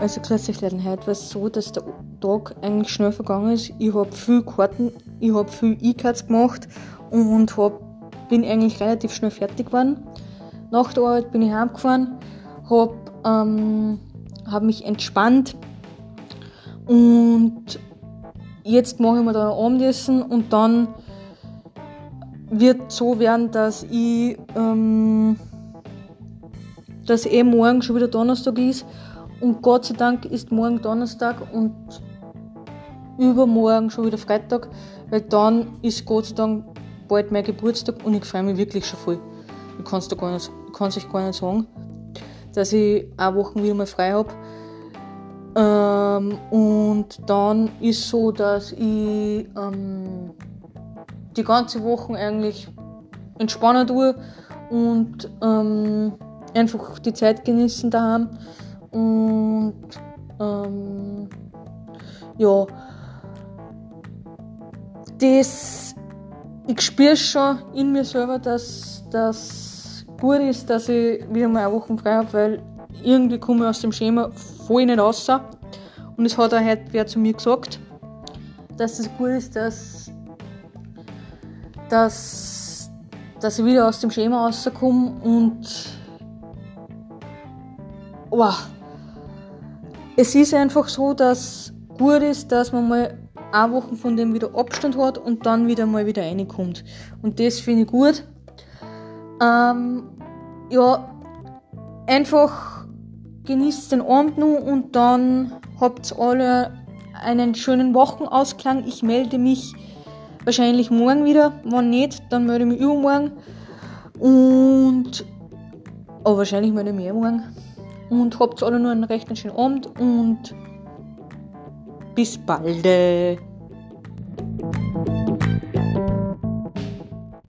Also grüß Leute, heute war es so, dass der Tag eigentlich schnell vergangen ist. Ich habe viel Karten, ich habe viel E-Cards gemacht und hab, bin eigentlich relativ schnell fertig geworden. Nach der Arbeit bin ich heimgefahren, habe ähm, hab mich entspannt und jetzt mache ich mir da ein Abendessen und dann wird so werden, dass ich ähm, dass eh morgen schon wieder Donnerstag ist und Gott sei Dank ist morgen Donnerstag und übermorgen schon wieder Freitag, weil dann ist Gott sei Dank bald mein Geburtstag und ich freue mich wirklich schon voll. Ich kann es gar nicht, euch gar nicht sagen, dass ich eine Woche wieder mal frei habe. Ähm, und dann ist so, dass ich ähm, die ganze Woche eigentlich entspannen tue und ähm, einfach die Zeit genießen daheim. Und ähm, ja, das, ich spüre schon in mir selber, dass das gut ist, dass ich wieder mal eine Woche frei habe, weil irgendwie komme ich aus dem Schema voll nicht raus. Und es hat auch heute wer zu mir gesagt, dass es gut ist, dass, dass, dass ich wieder aus dem Schema rauskomme und wow, es ist einfach so, dass gut ist, dass man mal eine Woche von dem wieder Abstand hat und dann wieder mal wieder reinkommt. Und das finde ich gut. Ähm, ja, einfach genießt den Abend nur und dann habt alle einen schönen Wochenausklang. Ich melde mich wahrscheinlich morgen wieder. Wenn nicht, dann melde ich mich übermorgen. Und. Aber wahrscheinlich melde ich mich eh morgen und habt alle nur einen recht schönen Abend und bis bald.